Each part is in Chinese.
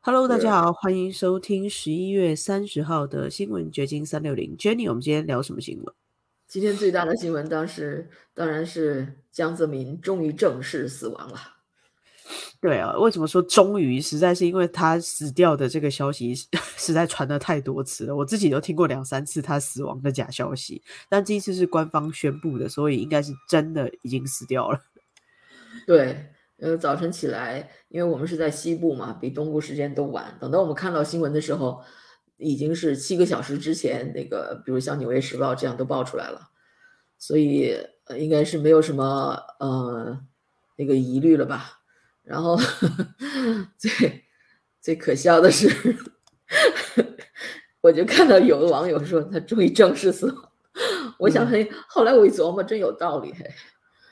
Hello，大家好，欢迎收听十一月三十号的新闻掘金三六零。Jenny，我们今天聊什么新闻？今天最大的新闻当时当然是江泽民终于正式死亡了。对啊，为什么说终于？实在是因为他死掉的这个消息实 在传的太多次了，我自己都听过两三次他死亡的假消息，但这一次是官方宣布的，所以应该是真的已经死掉了。对。呃，早晨起来，因为我们是在西部嘛，比东部时间都晚。等到我们看到新闻的时候，已经是七个小时之前。那个，比如像《纽约时报》这样都爆出来了，所以呃应该是没有什么呃那个疑虑了吧。然后 最最可笑的是，我就看到有的网友说他终于正式死亡。我想嘿，后来我一琢磨，真有道理嘿。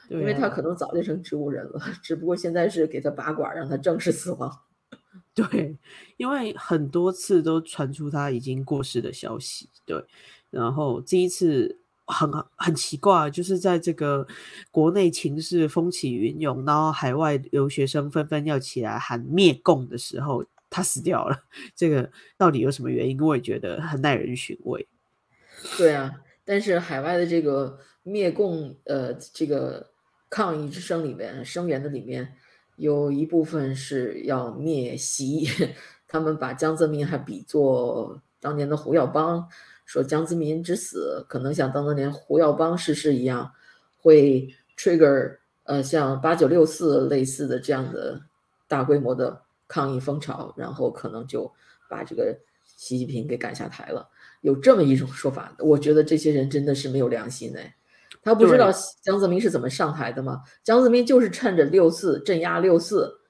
因为他可能早就成植物人了，只不过现在是给他拔管，让他正式死亡。对，因为很多次都传出他已经过世的消息。对，然后这一次很很奇怪，就是在这个国内情势风起云涌，然后海外留学生纷纷要起来喊灭共的时候，他死掉了。这个到底有什么原因？我也觉得很耐人寻味。对啊，但是海外的这个灭共，呃，这个。抗议之声里面声援的里面有一部分是要灭习，他们把江泽民还比作当年的胡耀邦，说江泽民之死可能像当年胡耀邦逝世一样，会 trigger 呃像八九六四类似的这样的大规模的抗议风潮，然后可能就把这个习近平给赶下台了。有这么一种说法，我觉得这些人真的是没有良心哎。他不知道江泽民是怎么上台的吗？江泽民就是趁着六四镇压六四，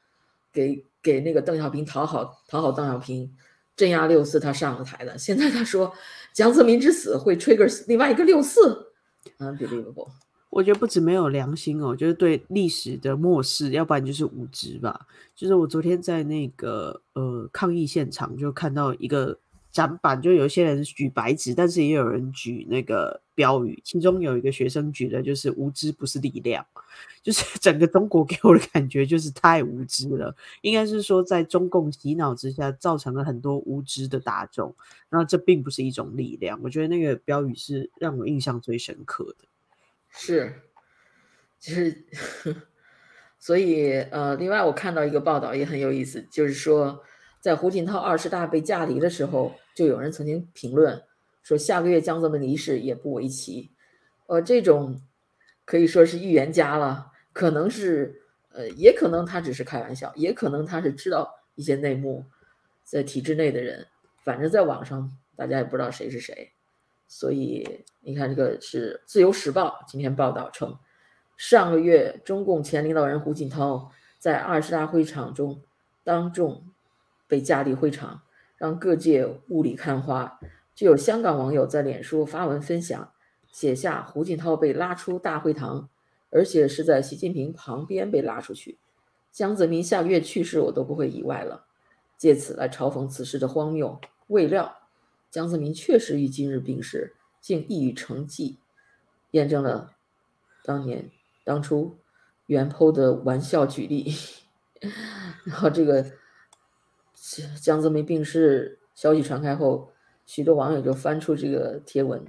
给给那个邓小平讨好讨好邓小平，镇压六四他上了台的。现在他说江泽民之死会 trigger 另外一个六四，unbelievable。我觉得不止没有良心哦，我觉得对历史的漠视，要不然就是无知吧。就是我昨天在那个呃抗议现场就看到一个。展板就有些人举白纸，但是也有人举那个标语。其中有一个学生举的就是“无知不是力量”，就是 整个中国给我的感觉就是太无知了。应该是说，在中共洗脑之下，造成了很多无知的大众。那这并不是一种力量。我觉得那个标语是让我印象最深刻的。是，其实，所以呃，另外我看到一个报道也很有意思，就是说。在胡锦涛二十大被架离的时候，就有人曾经评论说，下个月江泽民离世也不为奇。呃，这种可以说是预言家了，可能是，呃，也可能他只是开玩笑，也可能他是知道一些内幕，在体制内的人，反正在网上大家也不知道谁是谁。所以你看，这个是《自由时报》今天报道称，上个月中共前领导人胡锦涛在二十大会场中当众。被架离会场，让各界雾里看花。就有香港网友在脸书发文分享，写下胡锦涛被拉出大会堂，而且是在习近平旁边被拉出去。江泽民下个月去世，我都不会意外了。借此来嘲讽此事的荒谬。未料，江泽民确实于今日病逝，竟一语成谶，验证了当年当初袁剖的玩笑举例。然后这个。江泽民病逝消息传开后，许多网友就翻出这个贴文，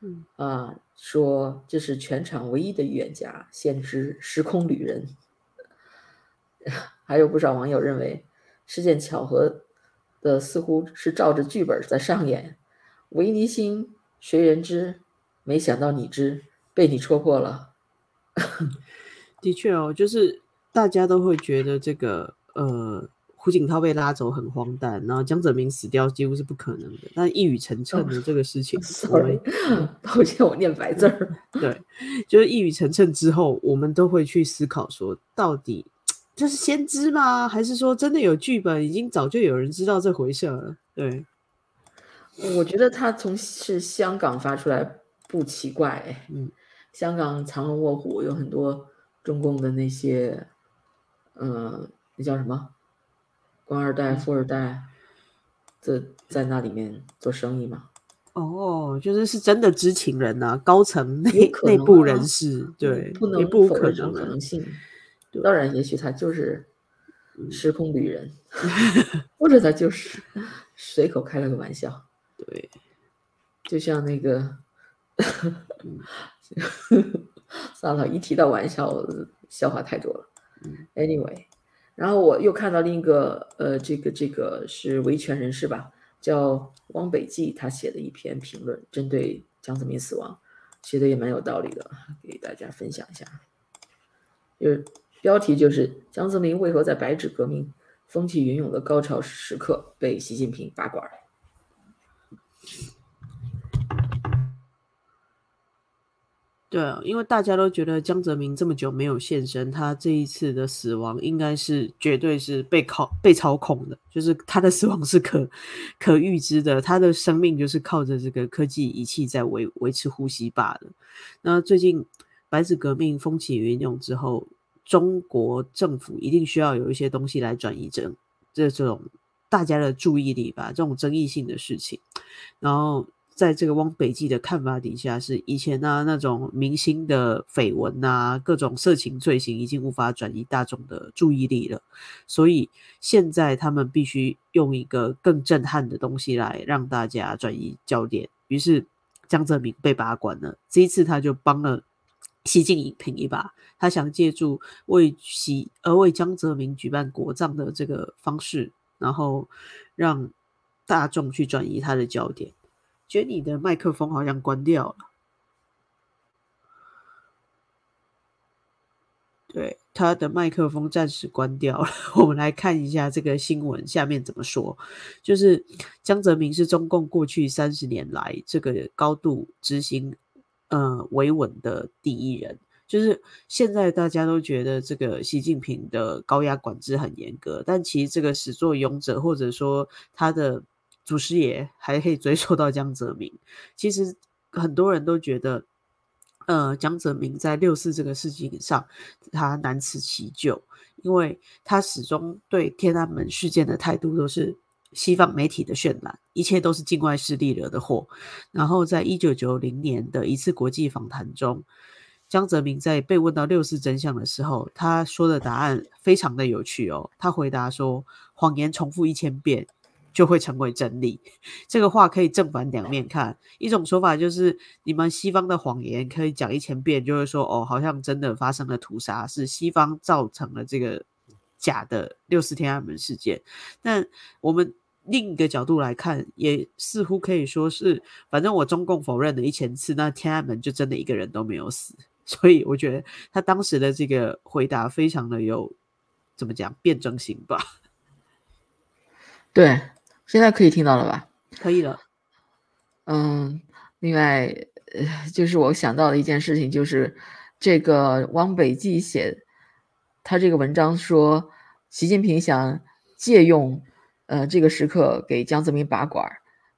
嗯啊，说这是全场唯一的预言家、先知、时空旅人。还有不少网友认为事件巧合的，似乎是照着剧本在上演。维尼星谁人知？没想到你知，被你戳破了。的确哦，就是大家都会觉得这个呃。胡锦涛被拉走很荒诞，然后江泽民死掉几乎是不可能的。但一语成谶的这个事情 抱歉，我念白字儿。对，就是一语成谶之后，我们都会去思考说，到底这是先知吗？还是说真的有剧本，已经早就有人知道这回事了？对，我觉得他从是香港发出来不奇怪。嗯，香港藏龙卧虎，有很多中共的那些，嗯，那叫什么？官二代、富二代，这在那里面做生意嘛？哦，就是是真的知情人呐，高层内内部人士，对，不能不否认这种可能性。当然，也许他就是时空旅人，或者他就是随口开了个玩笑。对，就像那个，算了，一提到玩笑，笑话太多了。Anyway，然后我又看到另一个，呃，这个这个是维权人士吧，叫汪北记，他写的一篇评论，针对江泽民死亡，写的也蛮有道理的，给大家分享一下。就是标题就是江泽民为何在白纸革命风起云涌的高潮时刻被习近平拔管？对啊，因为大家都觉得江泽民这么久没有现身，他这一次的死亡应该是绝对是被靠被操控的，就是他的死亡是可可预知的，他的生命就是靠着这个科技仪器在维维持呼吸罢了。那最近白纸革命风起云涌之后，中国政府一定需要有一些东西来转移这这这种大家的注意力吧，这种争议性的事情，然后。在这个汪北记的看法底下，是以前呢那种明星的绯闻呐，各种色情罪行已经无法转移大众的注意力了，所以现在他们必须用一个更震撼的东西来让大家转移焦点。于是江泽民被拔管了，这一次他就帮了习近平一把，他想借助为习而为江泽民举办国葬的这个方式，然后让大众去转移他的焦点。觉得你的麦克风好像关掉了，对，他的麦克风暂时关掉了。我们来看一下这个新闻下面怎么说，就是江泽民是中共过去三十年来这个高度执行呃维稳的第一人。就是现在大家都觉得这个习近平的高压管制很严格，但其实这个始作俑者或者说他的。祖师爷还可以追 溯到江泽民。其实很多人都觉得，呃，江泽民在六四这个事情上，他难辞其咎，因为他始终对天安门事件的态度都是西方媒体的渲染，一切都是境外势力惹的祸。然后在一九九零年的一次国际访谈中，江泽民在被问到六四真相的时候，他说的答案非常的有趣哦。他回答说：“谎言重复一千遍。”就会成为真理。这个话可以正反两面看。一种说法就是，你们西方的谎言可以讲一千遍，就会说哦，好像真的发生了屠杀，是西方造成了这个假的六四天安门事件。但我们另一个角度来看，也似乎可以说是，反正我中共否认了一千次，那天安门就真的一个人都没有死。所以我觉得他当时的这个回答非常的有怎么讲辩证性吧？对。现在可以听到了吧？可以了。嗯，另外，呃，就是我想到的一件事情，就是这个汪北记写他这个文章说，习近平想借用呃这个时刻给江泽民拔管，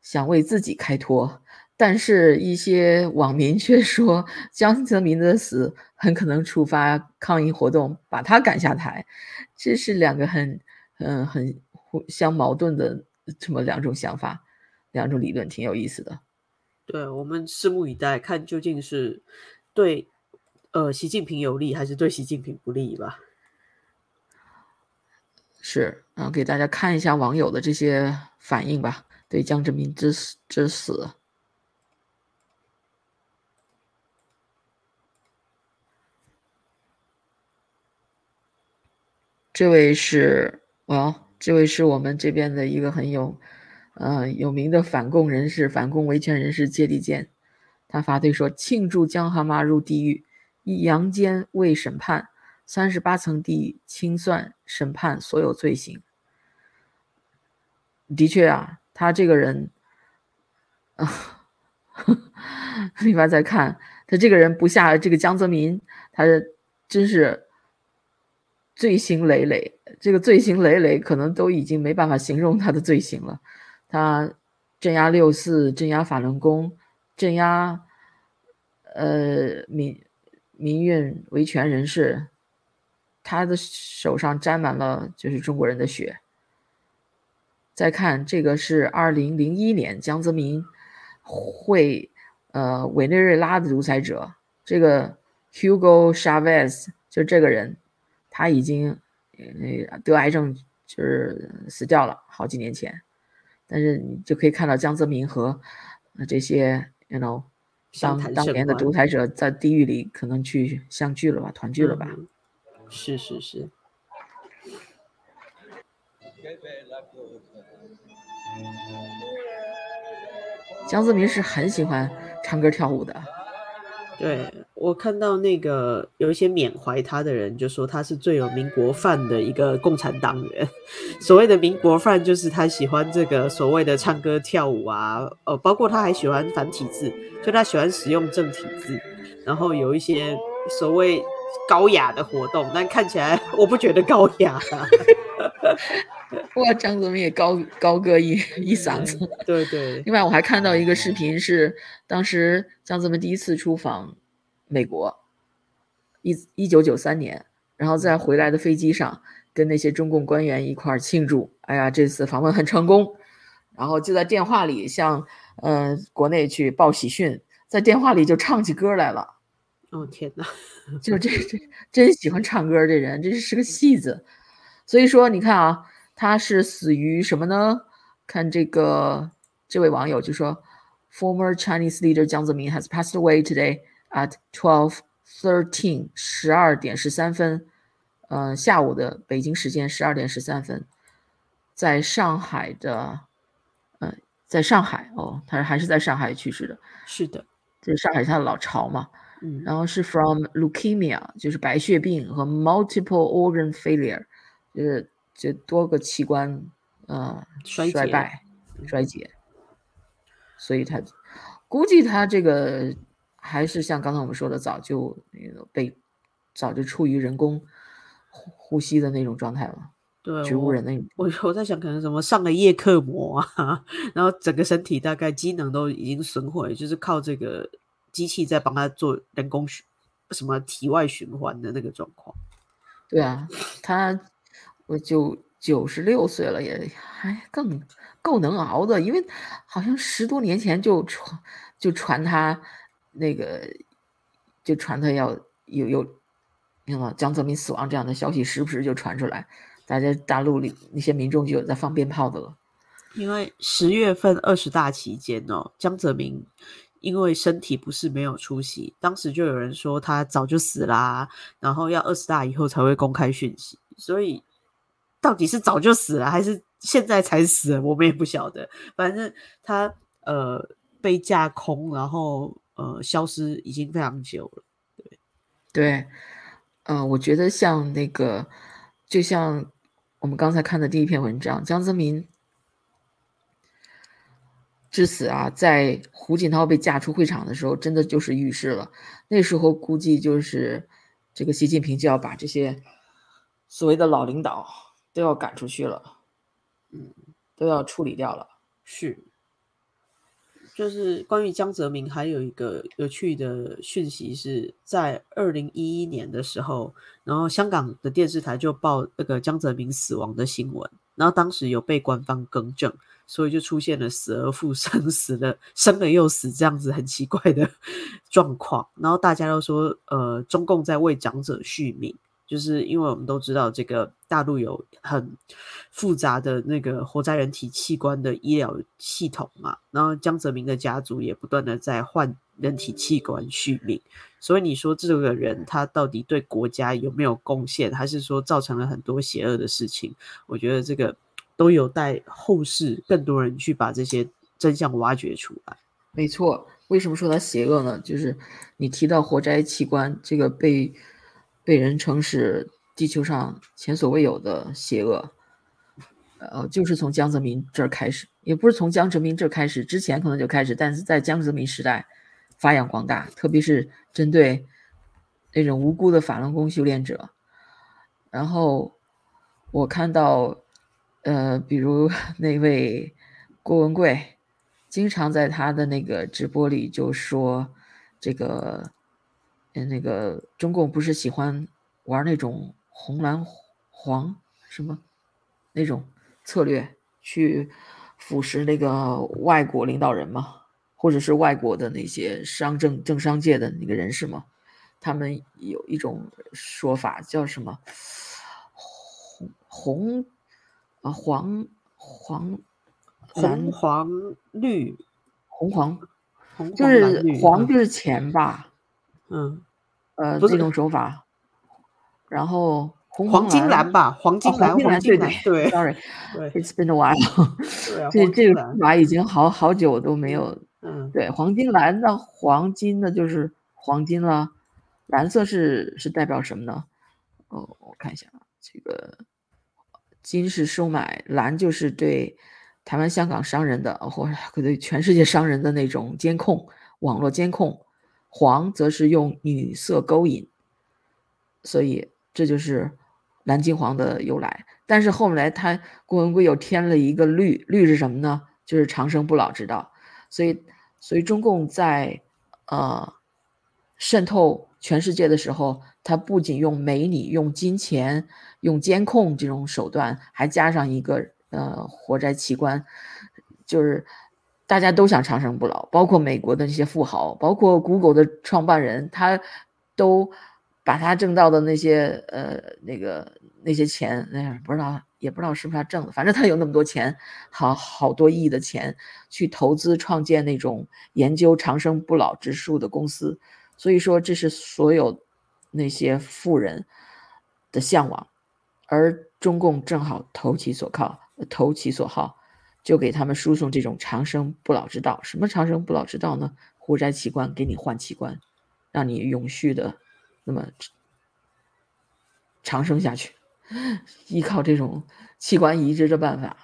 想为自己开脱，但是一些网民却说江泽民的死很可能触发抗议活动，把他赶下台，这是两个很嗯很互相矛盾的。这么两种想法，两种理论挺有意思的。对我们拭目以待，看究竟是对呃习近平有利，还是对习近平不利吧？是，啊，给大家看一下网友的这些反应吧。对江泽民之死之死，这位是我。这位是我们这边的一个很有，呃有名的反共人士、反共维权人士接力健，他发推说：“庆祝江蛤蟆入地狱，以阳间为审判，三十八层地狱清算审判所有罪行。”的确啊，他这个人，啊，另外再看他这个人不下这个江泽民，他真是。罪行累累，这个罪行累累可能都已经没办法形容他的罪行了。他镇压六四，镇压法轮功，镇压呃民民运维权人士，他的手上沾满了就是中国人的血。再看这个是二零零一年江泽民会呃委内瑞拉的独裁者，这个 Hugo Chavez 就这个人。他已经那得癌症就是死掉了，好几年前。但是你就可以看到江泽民和这些，you know，当当年的独裁者在地狱里可能去相聚了吧，团聚了吧？是是是。江泽民是很喜欢唱歌跳舞的。对我看到那个有一些缅怀他的人，就说他是最有民国范的一个共产党员。所谓的民国范，就是他喜欢这个所谓的唱歌跳舞啊，呃，包括他还喜欢繁体字，就他喜欢使用正体字，然后有一些所谓高雅的活动，但看起来我不觉得高雅。哇，张泽民也高高歌一一嗓子，对对。另外，我还看到一个视频，是当时张泽民第一次出访美国，一一九九三年，然后在回来的飞机上跟那些中共官员一块儿庆祝，哎呀，这次访问很成功。然后就在电话里向呃国内去报喜讯，在电话里就唱起歌来了。哦天哪，就这这真喜欢唱歌，这人这是个戏子。所以说，你看啊，他是死于什么呢？看这个，这位网友就说，Former Chinese leader 江泽民 has passed away today at twelve thirteen，十二点十三分，呃，下午的北京时间十二点十三分，在上海的，呃，在上海哦，他还是在上海去世的。是的，这上海是他的老巢嘛。嗯，然后是 from leukemia，就是白血病和 multiple organ failure。就是这多个器官，呃，衰败、衰竭，所以他估计他这个还是像刚才我们说的，早就那个被早就处于人工呼呼吸的那种状态了，对，植物人那种。我我在想，可能什么上了叶克膜啊，然后整个身体大概机能都已经损毁，就是靠这个机器在帮他做人工循什么体外循环的那个状况。对啊，他。我就九十六岁了，也还更够能熬的，因为好像十多年前就传就传他那个就传他要有有那个江泽民死亡这样的消息，时不时就传出来，大家大陆里那些民众就有在放鞭炮的了。因为十月份二十大期间哦，江泽民因为身体不是没有出席，当时就有人说他早就死啦，然后要二十大以后才会公开讯息，所以。到底是早就死了，还是现在才死？我们也不晓得。反正他呃被架空，然后呃消失已经非常久了。对对，嗯，我觉得像那个，就像我们刚才看的第一篇文章，江泽民至此啊，在胡锦涛被架出会场的时候，真的就是预示了。那时候估计就是这个习近平就要把这些所谓的老领导。都要赶出去了，嗯，都要处理掉了。是，就是关于江泽民，还有一个有趣的讯息是在二零一一年的时候，然后香港的电视台就报那个江泽民死亡的新闻，然后当时有被官方更正，所以就出现了死而复生、死了生了又死这样子很奇怪的 状况，然后大家都说，呃，中共在为长者续命。就是因为我们都知道，这个大陆有很复杂的那个活摘人体器官的医疗系统嘛，然后江泽民的家族也不断的在换人体器官续命，所以你说这个人他到底对国家有没有贡献，还是说造成了很多邪恶的事情？我觉得这个都有待后世更多人去把这些真相挖掘出来。没错，为什么说他邪恶呢？就是你提到活摘器官这个被。被人称是地球上前所未有的邪恶，呃，就是从江泽民这儿开始，也不是从江泽民这儿开始，之前可能就开始，但是在江泽民时代发扬光大，特别是针对那种无辜的法轮功修炼者。然后我看到，呃，比如 那位郭文贵，经常在他的那个直播里就说这个。那个中共不是喜欢玩那种红蓝黄什么那种策略去腐蚀那个外国领导人吗？或者是外国的那些商政政商界的那个人士吗？他们有一种说法叫什么红红啊黄黄红黄绿红黄，红就是黄就是钱吧？嗯，呃，这种手法。然后红黄金蓝吧，黄金蓝，黄金蓝，对，Sorry，It's been a while。这这个码已经好好久都没有。嗯，对，黄金蓝的黄金的就是黄金了，蓝色是是代表什么呢？哦，我看一下啊，这个金是收买，蓝就是对台湾、香港商人的，或者对全世界商人的那种监控，网络监控。黄则是用女色勾引，所以这就是蓝金黄的由来。但是后来他郭文贵又添了一个绿，绿是什么呢？就是长生不老之道。所以，所以中共在呃渗透全世界的时候，他不仅用美女、用金钱、用监控这种手段，还加上一个呃活摘器官，就是。大家都想长生不老，包括美国的那些富豪，包括 Google 的创办人，他都把他挣到的那些呃那个那些钱，哎，不知道也不知道是不是他挣的，反正他有那么多钱，好好多亿的钱去投资创建那种研究长生不老之术的公司，所以说这是所有那些富人的向往，而中共正好投其所靠，投其所好。就给他们输送这种长生不老之道。什么长生不老之道呢？活摘器官给你换器官，让你永续的那么长生下去，依靠这种器官移植的办法。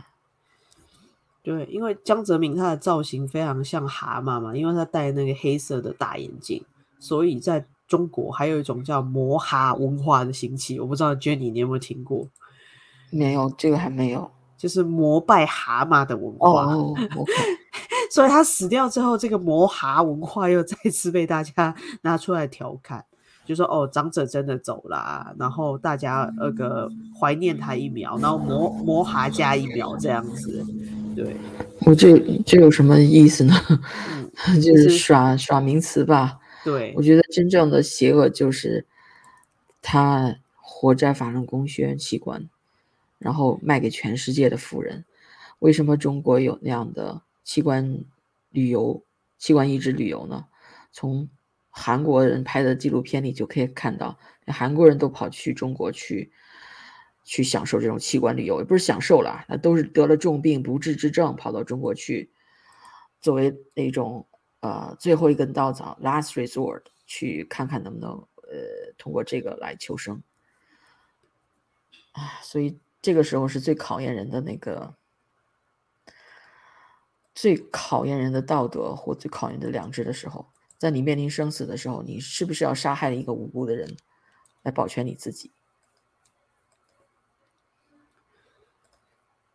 对，因为江泽民他的造型非常像蛤蟆嘛，因为他戴那个黑色的大眼镜，所以在中国还有一种叫摩哈文化的兴起。我不知道 Jenny 你有没有听过？没有，这个还没有。就是膜拜蛤蟆的文化，所以他死掉之后，这个摩蛤文化又再次被大家 拿出来调侃，就说哦，长者真的走了，然后大家那个怀念他一秒，然后摩摩哈加一秒这样子，对，我这这有什么意思呢？就是耍耍名词吧。对，我觉得真正的邪恶就是他活摘法轮功学员器官。然后卖给全世界的富人，为什么中国有那样的器官旅游、器官移植旅游呢？从韩国人拍的纪录片里就可以看到，韩国人都跑去中国去，去享受这种器官旅游，也不是享受了，那都是得了重病不治之症，跑到中国去，作为那种呃最后一根稻草 （last resort） 去看看能不能呃通过这个来求生。啊，所以。这个时候是最考验人的那个，最考验人的道德或最考验的良知的时候，在你面临生死的时候，你是不是要杀害一个无辜的人，来保全你自己？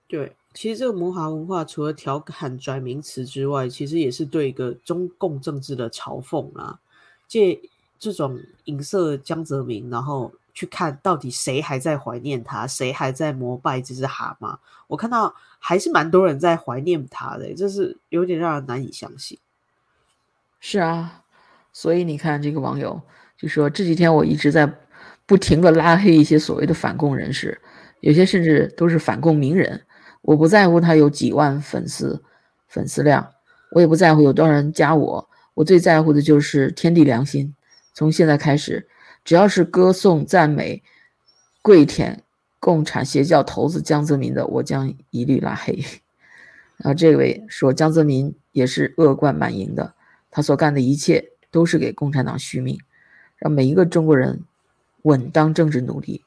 对，其实这个魔法文化除了调侃转名词之外，其实也是对一个中共政治的嘲讽啊，借这种影射江泽民，然后。去看到底谁还在怀念他，谁还在膜拜这只蛤蟆？我看到还是蛮多人在怀念他的，这是有点让人难以相信。是啊，所以你看这个网友就说这几天我一直在不停的拉黑一些所谓的反共人士，有些甚至都是反共名人。我不在乎他有几万粉丝粉丝量，我也不在乎有多少人加我，我最在乎的就是天地良心。从现在开始。只要是歌颂、赞美、跪舔共产邪教头子江泽民的，我将一律拉黑。然后这位说，江泽民也是恶贯满盈的，他所干的一切都是给共产党续命，让每一个中国人稳当政治奴隶。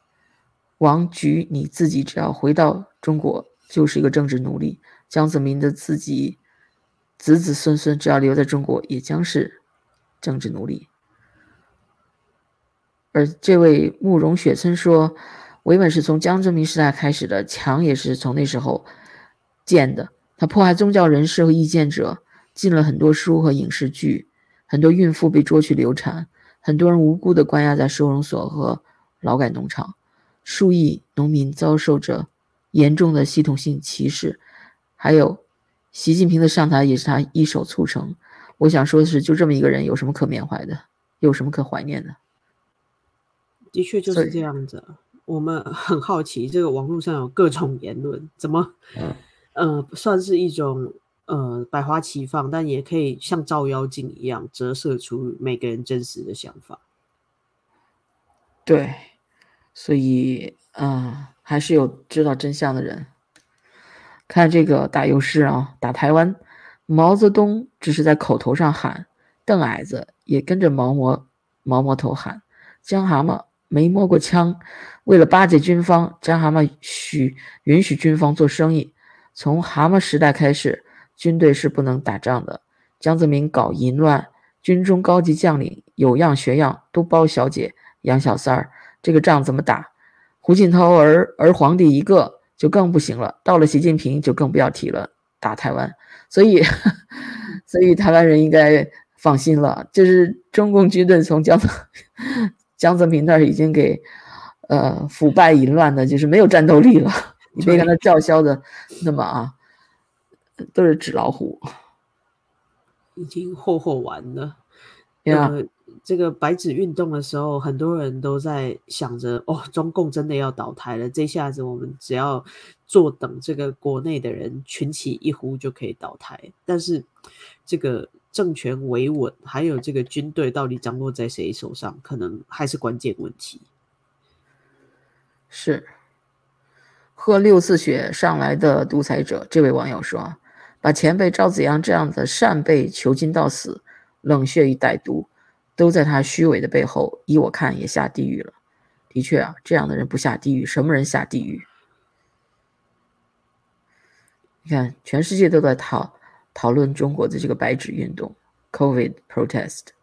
王菊，你自己只要回到中国，就是一个政治奴隶。江泽民的自己子子孙孙，只要留在中国，也将是政治奴隶。而这位慕容雪村说：“维稳是从江泽民时代开始的，墙也是从那时候建的。他迫害宗教人士和异见者，禁了很多书和影视剧，很多孕妇被捉去流产，很多人无辜的关押在收容所和劳改农场，数亿农民遭受着严重的系统性歧视。还有，习近平的上台也是他一手促成。我想说的是，就这么一个人，有什么可缅怀的？有什么可怀念的？”的确就是这样子。我们很好奇，这个网络上有各种言论，怎么，呃，算是一种呃百花齐放，但也可以像照妖镜一样折射出每个人真实的想法。对，所以，啊，还是有知道真相的人。看这个打油诗啊，打台湾，毛泽东只是在口头上喊，邓矮子也跟着毛摸毛摸头喊，江蛤蟆。没摸过枪，为了巴结军方，江蛤蟆许允许军方做生意。从蛤蟆时代开始，军队是不能打仗的。江泽民搞淫乱，军中高级将领有样学样，都包小姐、养小三儿，这个仗怎么打？胡锦涛儿儿皇帝一个就更不行了，到了习近平就更不要提了，打台湾。所以，所以台湾人应该放心了，就是中共军队从江泽。江泽民那儿已经给，呃，腐败淫乱的，就是没有战斗力了。你别看他叫嚣的那么啊，都是纸老虎，已经霍霍完了。呃，这个白纸运动的时候，很多人都在想着，哦，中共真的要倒台了。这下子我们只要坐等这个国内的人群起一呼就可以倒台。但是这个。政权维稳，还有这个军队到底掌握在谁手上，可能还是关键问题。是喝六次血上来的独裁者，这位网友说：“把前辈赵子阳这样的善被囚禁到死、冷血与歹毒，都在他虚伪的背后，依我看也下地狱了。的确啊，这样的人不下地狱，什么人下地狱？你看，全世界都在讨。”讨论中国的这个白纸运动，Covid protest。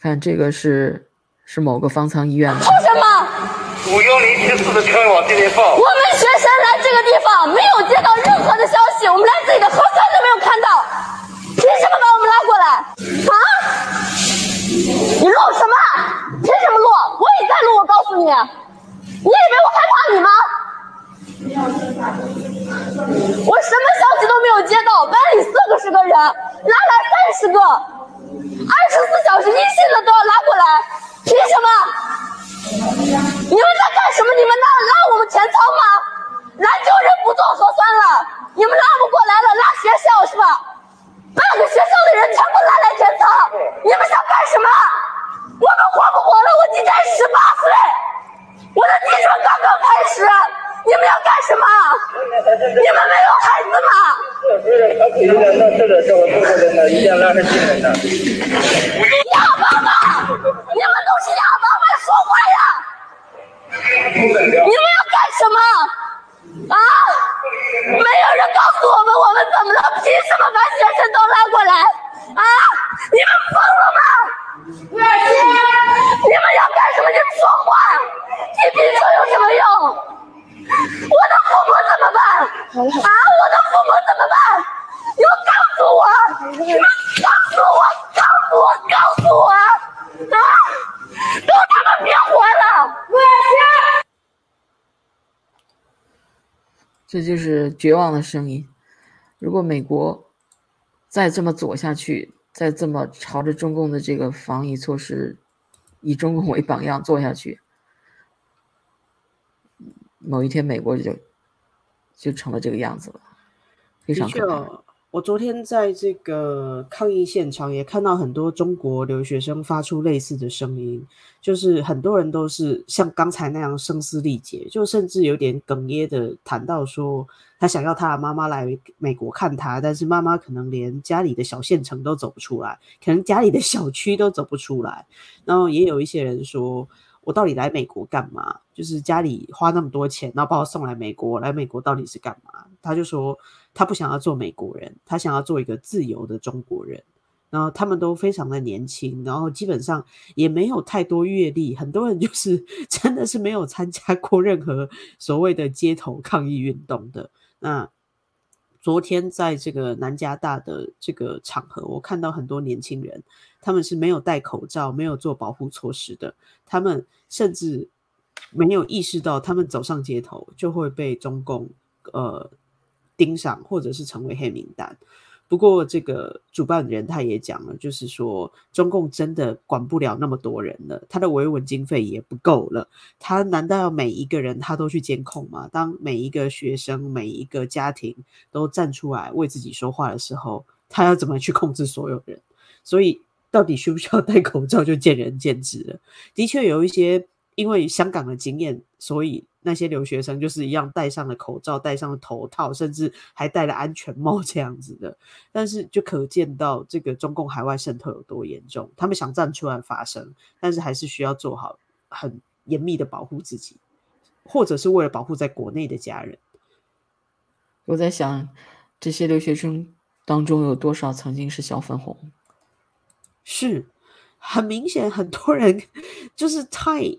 看这个是是某个方舱医院的。说什么？五幺零七四的车往这边放。我们学生来这个地方没有接到任何的消息，我们连自己的核酸都没有看到，凭什么把我们拉过来？啊？你录什么？凭什么录？我也在录，我告诉你，你以为我害怕你吗？我什么消息都没有接到，班里四个十个人，拉来三十个，二十四小时一线的都要拉过来，凭什么？你们在干什么？你们拉拉我们前舱吗？篮球人不做核酸了，你们拉不过来了，拉学校是吧？半个学校的人全部拉来前舱，你们想干什么？我们活不活了？我今年十八岁，我的青春刚刚开始。你们要干什么？你们没有孩子吗？哑巴吗？你们都是哑巴吗？说话呀！你们要干什么？啊！没有人告诉我们，我们怎么了？凭什么把学生都拉过来？啊！你们疯了吗？你们要干什么？你们说话！你比说有什么用？我的父母怎么办？啊，我的父母怎么办？你们告诉我！你们告诉我！告诉我！告诉我！啊！都他妈别活了！我去！这就是绝望的声音。如果美国再这么左下去，再这么朝着中共的这个防疫措施，以中共为榜样做下去。某一天，美国就就成了这个样子了，非常可怕。我昨天在这个抗议现场也看到很多中国留学生发出类似的声音，就是很多人都是像刚才那样声嘶力竭，就甚至有点哽咽的谈到说，他想要他的妈妈来美国看他，但是妈妈可能连家里的小县城都走不出来，可能家里的小区都走不出来。然后也有一些人说。我到底来美国干嘛？就是家里花那么多钱，然后把我送来美国，来美国到底是干嘛？他就说他不想要做美国人，他想要做一个自由的中国人。然后他们都非常的年轻，然后基本上也没有太多阅历，很多人就是 真的是没有参加过任何所谓的街头抗议运动的。那昨天在这个南加大的这个场合，我看到很多年轻人。他们是没有戴口罩、没有做保护措施的，他们甚至没有意识到，他们走上街头就会被中共呃盯上，或者是成为黑名单。不过这个主办人他也讲了，就是说中共真的管不了那么多人了，他的维稳经费也不够了。他难道要每一个人他都去监控吗？当每一个学生、每一个家庭都站出来为自己说话的时候，他要怎么去控制所有人？所以到底需不需要戴口罩，就见仁见智了。的确有一些因为香港的经验，所以。那些留学生就是一样戴上了口罩，戴上了头套，甚至还戴了安全帽这样子的。但是就可见到这个中共海外渗透有多严重。他们想站出来发声，但是还是需要做好很严密的保护自己，或者是为了保护在国内的家人。我在想，这些留学生当中有多少曾经是小粉红？是很明显，很多人 就是太。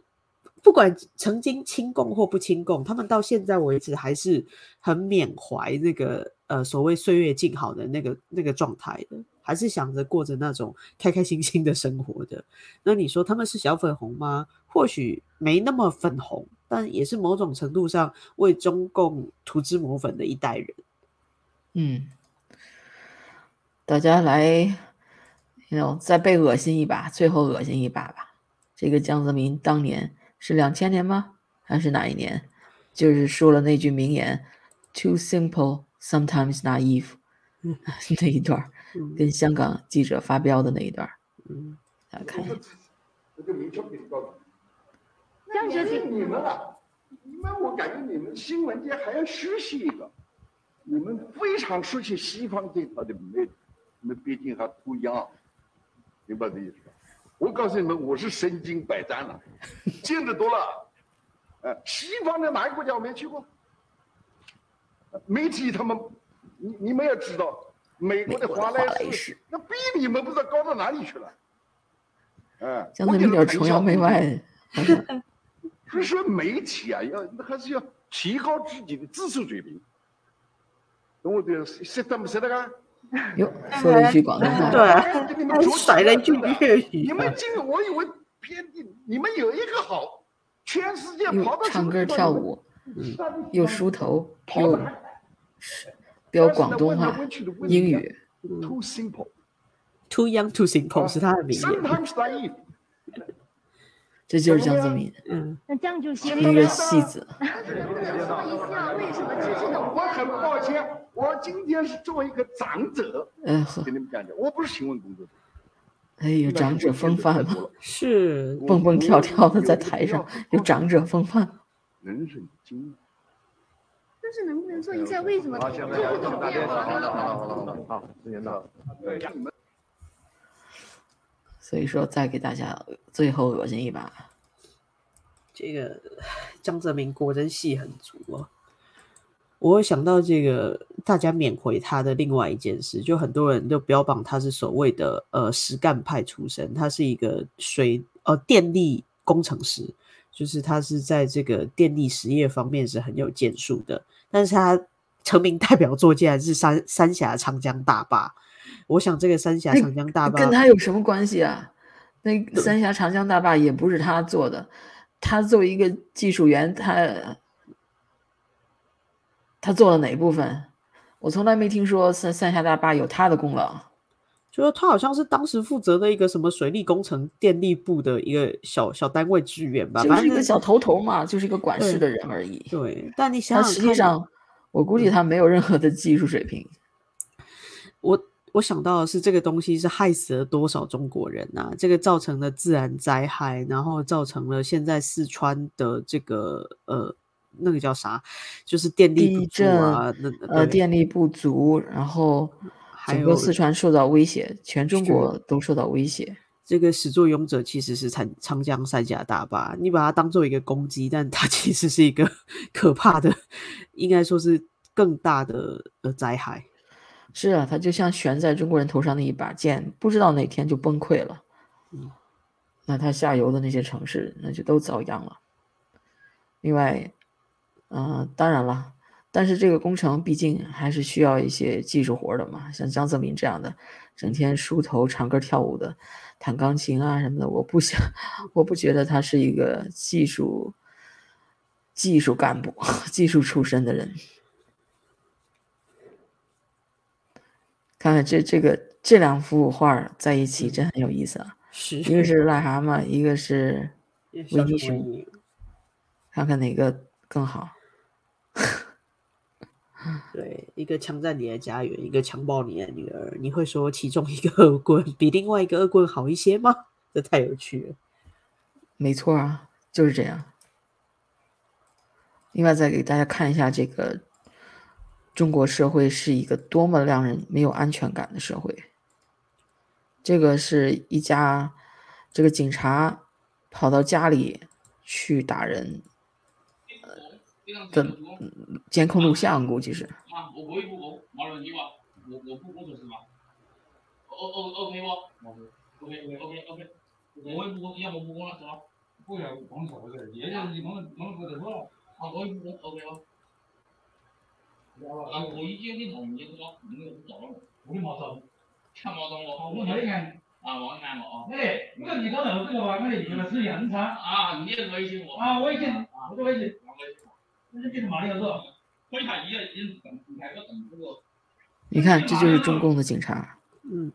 不管曾经亲共或不亲共，他们到现在为止还是很缅怀那个呃所谓岁月静好的那个那个状态的，还是想着过着那种开开心心的生活的。那你说他们是小粉红吗？或许没那么粉红，但也是某种程度上为中共涂脂抹粉的一代人。嗯，大家来，要再被恶心一把，最后恶心一把吧。这个江泽民当年。是两千年吗？还是哪一年？就是说了那句名言，“Too simple, sometimes naive”，那一段跟香港记者发飙的那一段嗯，大家看一下。江哲你们啊，你们我感觉你们新闻界还要学习一个，你们非常熟悉西方这套的美，你们毕竟还不一样，明白这意思吧？我告诉你们，我是身经百战了，见得多了。呃，西方的哪个国家我没去过？媒体他们，你你们也知道，美国的华莱士，那比你们不知道高到哪里去了。嗯，讲的有点崇洋媚外。所以说，媒体啊，要还是要提高自己的知识水平。懂我的？识得不识得啊？哟，说了一句广东话，对，甩了一句粤语。你们今我以为偏地，你们有一个好，全世界跑到唱歌跳舞，又梳头，又飙广东话、英语。Too simple, too young, too simple 是他的名言。这就是江泽民，嗯，那江主席一个戏子。说一下为什么支持我很抱歉，我今天是作为一个长者，嗯，跟你们讲讲，我不是新闻工作者。哎，有长者风范吗？是，蹦蹦跳跳的在台上，有长者风范。人生经历。但是能不能说一下为什么支持怎么样？好了好了好了好了，好，时间到。所以说，再给大家最后恶心一把。这个江泽民果真戏很足哦。我想到这个，大家缅怀他的另外一件事，就很多人都标榜他是所谓的呃实干派出身，他是一个水呃电力工程师，就是他是在这个电力实业方面是很有建树的。但是他成名代表作竟然是三三峡长江大坝。我想这个三峡长江大坝跟他有什么关系啊？那三峡长江大坝也不是他做的，他作为一个技术员，他他做了哪部分？我从来没听说三三峡大坝有他的功劳。就是他好像是当时负责的一个什么水利工程电力部的一个小小单位职员吧，就是一个小头头嘛，就是一个管事的人而已。对，但你想想，实际上我估计他没有任何的技术水平。我。我想到的是，这个东西是害死了多少中国人呐？这个造成了自然灾害，然后造成了现在四川的这个呃，那个叫啥？就是电力不足啊，那呃，电力不足，然后整个四川受到威胁，全中国都受到威胁。这个始作俑者其实是长长江三峡大坝，你把它当做一个攻击，但它 其实是一个可怕的，应该说是更大的呃灾害。是啊，他就像悬在中国人头上的一把剑，不知道哪天就崩溃了。嗯，那他下游的那些城市，那就都遭殃了。另外，嗯，当然了，但是这个工程毕竟还是需要一些技术活的嘛。像江泽民这样的，整天梳头、唱歌、跳舞的，弹钢琴啊什么的，我不想，我不觉得他是一个技术技术干部、技术出身的人。看看这这个这两幅画在一起真很有意思啊，是一个是癞蛤蟆，一个是小熊维维尼熊，看看哪个更好。对，一个强占你的家园，一个强暴你的女儿，你会说其中一个恶棍比另外一个恶棍好一些吗？这太有趣了。没错啊，就是这样。另外，再给大家看一下这个中国社会是一个多么让人没有安全感的社会。这个是一家这个警察跑到家里去打人呃的嗯监控录像，估计是。啊，我可以不过，没问题吧？我我不过就是吧？O O OK 不？OK OK OK OK，我也不过，要么不过了是吧？不要光说这个，也就是你们们不得说，啊，我也不过 OK 吧？啊，我已经你同意是吧？你们不找了，我我。啊，我看了啊。哎，那你刚才这个吧，我已经是人才啊，你也微信我。啊，微信，啊，我一等这个。你看，这就是中共的警察。嗯，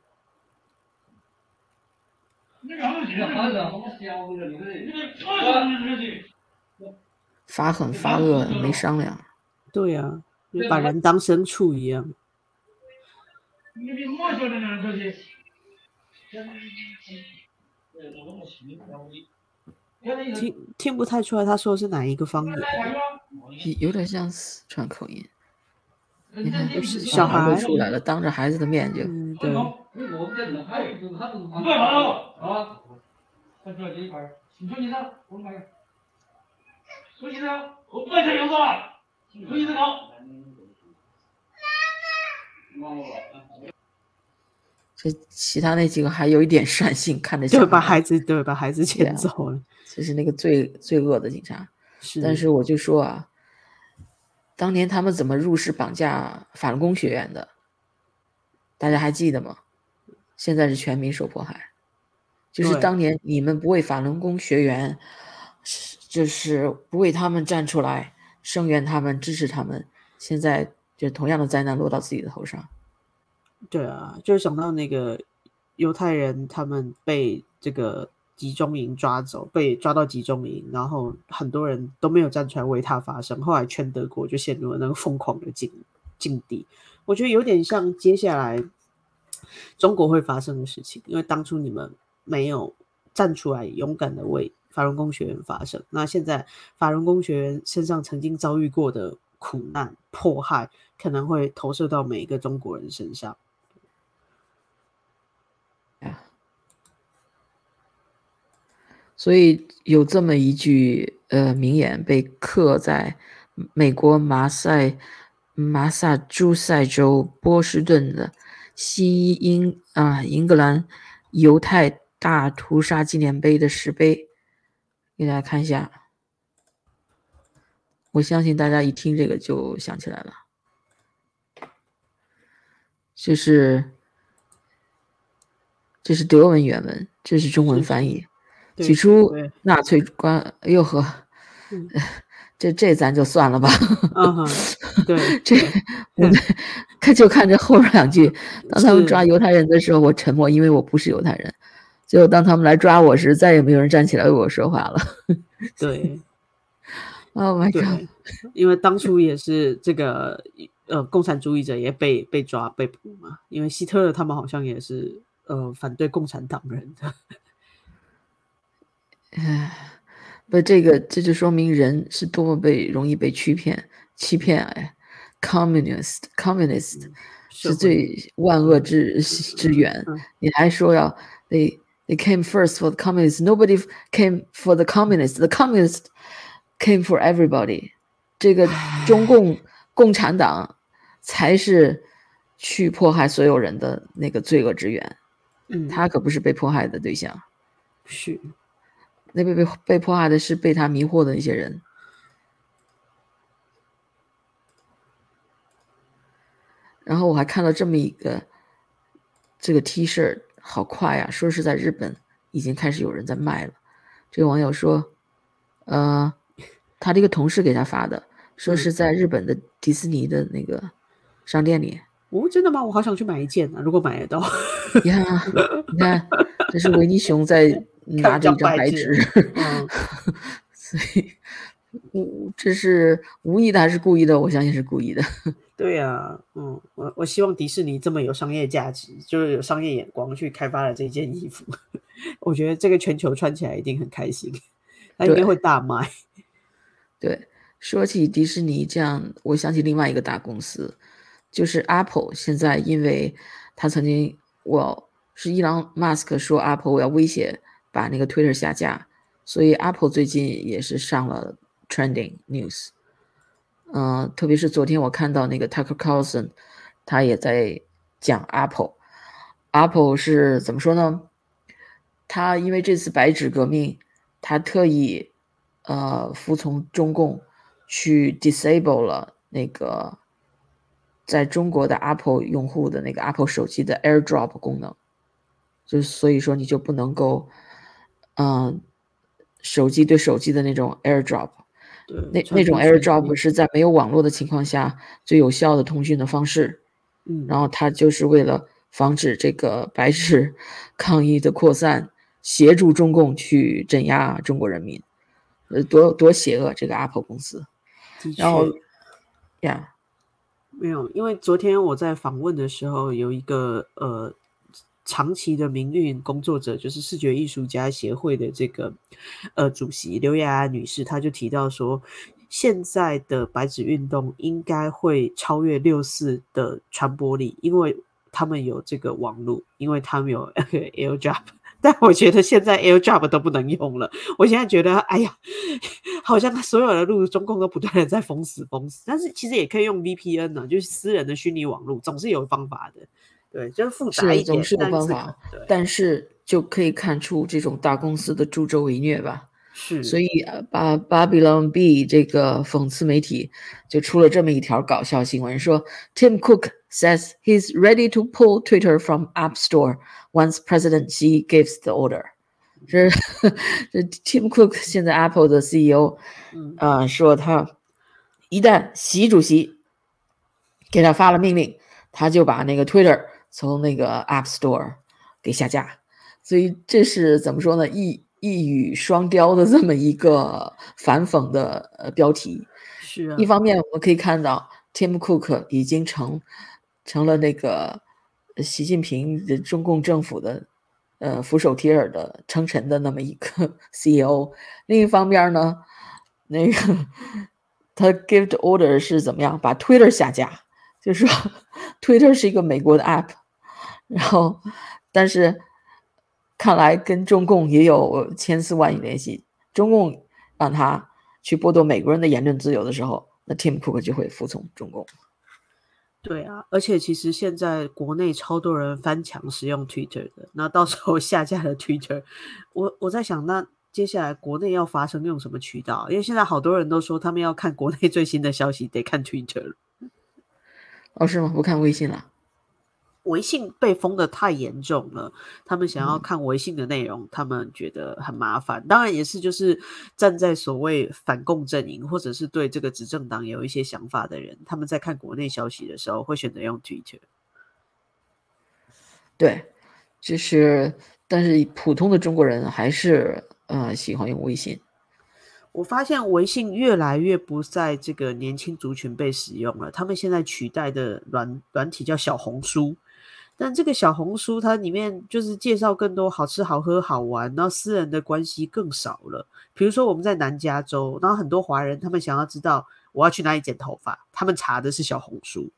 发狠发恶没商量。对呀、就把人当牲畜一样。听听不太出来他说的是哪一个方言。有点像四川口音。你看，就是小小孩出来了，当着孩子的面就。嗯，对，这其他那几个还有一点善性，看着就把孩子对把孩子牵走了。就是那个最最恶的警察。是，但是我就说啊，当年他们怎么入室绑架法轮功学员的？大家还记得吗？现在是全民受迫害，就是当年你们不为法轮功学员，就是不为他们站出来，声援他们，支持他们，现在就同样的灾难落到自己的头上。对啊，就是想到那个犹太人，他们被这个集中营抓走，被抓到集中营，然后很多人都没有站出来为他发声，后来全德国就陷入了那个疯狂的境境地。我觉得有点像接下来中国会发生的事情，因为当初你们没有站出来勇敢的为法轮功学员发声，那现在法轮功学员身上曾经遭遇过的苦难迫害，可能会投射到每一个中国人身上。所以有这么一句呃名言被刻在美国马赛马萨诸塞州波士顿的西英啊英格兰犹太大屠杀纪念碑的石碑，给大家看一下。我相信大家一听这个就想起来了，这是这是德文原文，这是中文翻译。起初纳粹官，哎呦呵，嗯这这咱就算了吧。对，这我看就看这后边两句，当他们抓犹太人的时候，我沉默，因为我不是犹太人。最后当他们来抓我时，再也没有人站起来为我说话了。对 Oh my god！，因为当初也是这个呃共产主义者也被被抓被捕嘛，因为希特勒他们好像也是呃反对共产党人的。唉，不，这个这就说明人是多么被容易被欺骗、欺骗。哎，communist communist 是最万恶之之源。嗯你还说要 they they came first for the communists, nobody came for the communists, the communists came for everybody。这个中共共产党才是去迫害所有人的那个罪恶之源，嗯，他可不是被迫害的对象。是那被被被迫害的是被他迷惑的那些人。然后我还看到这么一个这个 T 恤，好快呀！说是在日本已经开始有人在卖了。这个网友说，呃，他这个同事给他发的，说是在日本的迪士尼的那个商店里哦，真的吗？我好想去买一件啊！如果买得到，你看，你看，这是维尼熊在 拿着一张白纸，嗯，所以，无这是无意的还是故意的？我相信是故意的。对呀，嗯，我我希望迪士尼这么有商业价值，就是有商业眼光去开发了这件衣服，我觉得这个全球穿起来一定很开心，它应该会大卖。对，说起迪士尼这样，我想起另外一个大公司。就是 Apple 现在，因为他曾经，我是伊朗马斯克说 Apple 我要威胁把那个 Twitter 下架，所以 Apple 最近也是上了 Trending News。嗯，特别是昨天我看到那个 Tucker Carlson，他也在讲 Apple。Apple 是怎么说呢？他因为这次白纸革命，他特意呃服从中共，去 disable 了那个。在中国的 Apple 用户的那个 Apple 手机的 AirDrop 功能，就所以说你就不能够，嗯，手机对手机的那种 AirDrop，那那种 AirDrop 是在没有网络的情况下最有效的通讯的方式。嗯，然后它就是为了防止这个白纸 抗议的扩散，协助中共去镇压中国人民，呃，多多邪恶这个 Apple 公司。然后，呀。没有，因为昨天我在访问的时候，有一个呃长期的民运工作者，就是视觉艺术家协会的这个呃主席刘雅雅女士，她就提到说，现在的白纸运动应该会超越六四的传播力，因为他们有这个网络，因为他们有 AirDrop。但我觉得现在 AirDrop 都不能用了。我现在觉得，哎呀，好像所有的路中共都不断的在封死封死。但是其实也可以用 VPN 呢，就是私人的虚拟网络，总是有方法的。对，就是复杂一点，总是有方法。但是就可以看出这种大公司的助纣为虐吧。是，所以巴巴比伦 B 这个讽刺媒体就出了这么一条搞笑新闻，说 Tim Cook says he's ready to pull Twitter from App Store once President Xi gives the order。这这 Tim Cook 现在 Apple 的 CEO，啊，说他一旦习主席给他发了命令，他就把那个 Twitter 从那个 App Store 给下架。所以这是怎么说呢？一一语双雕的这么一个反讽的呃标题，是啊。一方面我们可以看到，Tim Cook 已经成成了那个习近平的中共政府的呃俯首帖耳的称臣的那么一个 CEO。另一方面呢，那个他 give order 是怎么样把 Twitter 下架，就说 Twitter 是一个美国的 app，然后但是。看来跟中共也有千丝万缕联系。中共让他去剥夺美国人的言论自由的时候，那 Tim Cook 就会服从中共。对啊，而且其实现在国内超多人翻墙使用 Twitter 的，那到时候下架了 Twitter，我我在想，那接下来国内要发生用什么渠道？因为现在好多人都说他们要看国内最新的消息，得看 Twitter。哦，是吗？不看微信了？微信被封的太严重了，他们想要看微信的内容，他们觉得很麻烦。当然也是就是站在所谓反共阵营，或者是对这个执政党有一些想法的人，他们在看国内消息的时候会选择用 Twitter。对，就是，但是普通的中国人还是呃喜欢用微信。我发现微信越来越不在这个年轻族群被使用了，他们现在取代的软软体叫小红书。但这个小红书它里面就是介绍更多好吃好喝好玩，然后私人的关系更少了。比如说我们在南加州，然后很多华人他们想要知道我要去哪里剪头发，他们查的是小红书。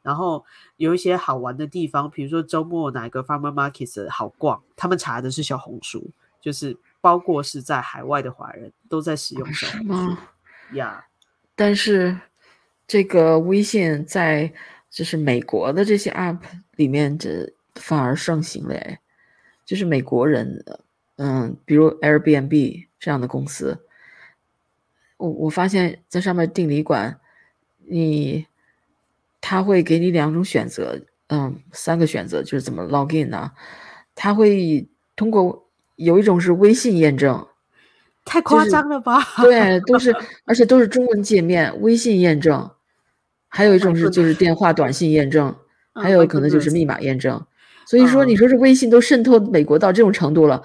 然后有一些好玩的地方，比如说周末哪个 farmer market 好逛，他们查的是小红书。就是包括是在海外的华人都在使用小红书呀。但是这个微信在。就是美国的这些 app 里面，这反而盛行了。就是美国人，嗯，比如 Airbnb 这样的公司，我我发现在上面订旅馆，你他会给你两种选择，嗯，三个选择，就是怎么 login 呢？他会通过有一种是微信验证，太夸张了吧？对，都是而且都是中文界面，微信验证。还有一种是就是电话短信验证，还有可能就是密码验证。所以说，你说这微信都渗透美国到这种程度了，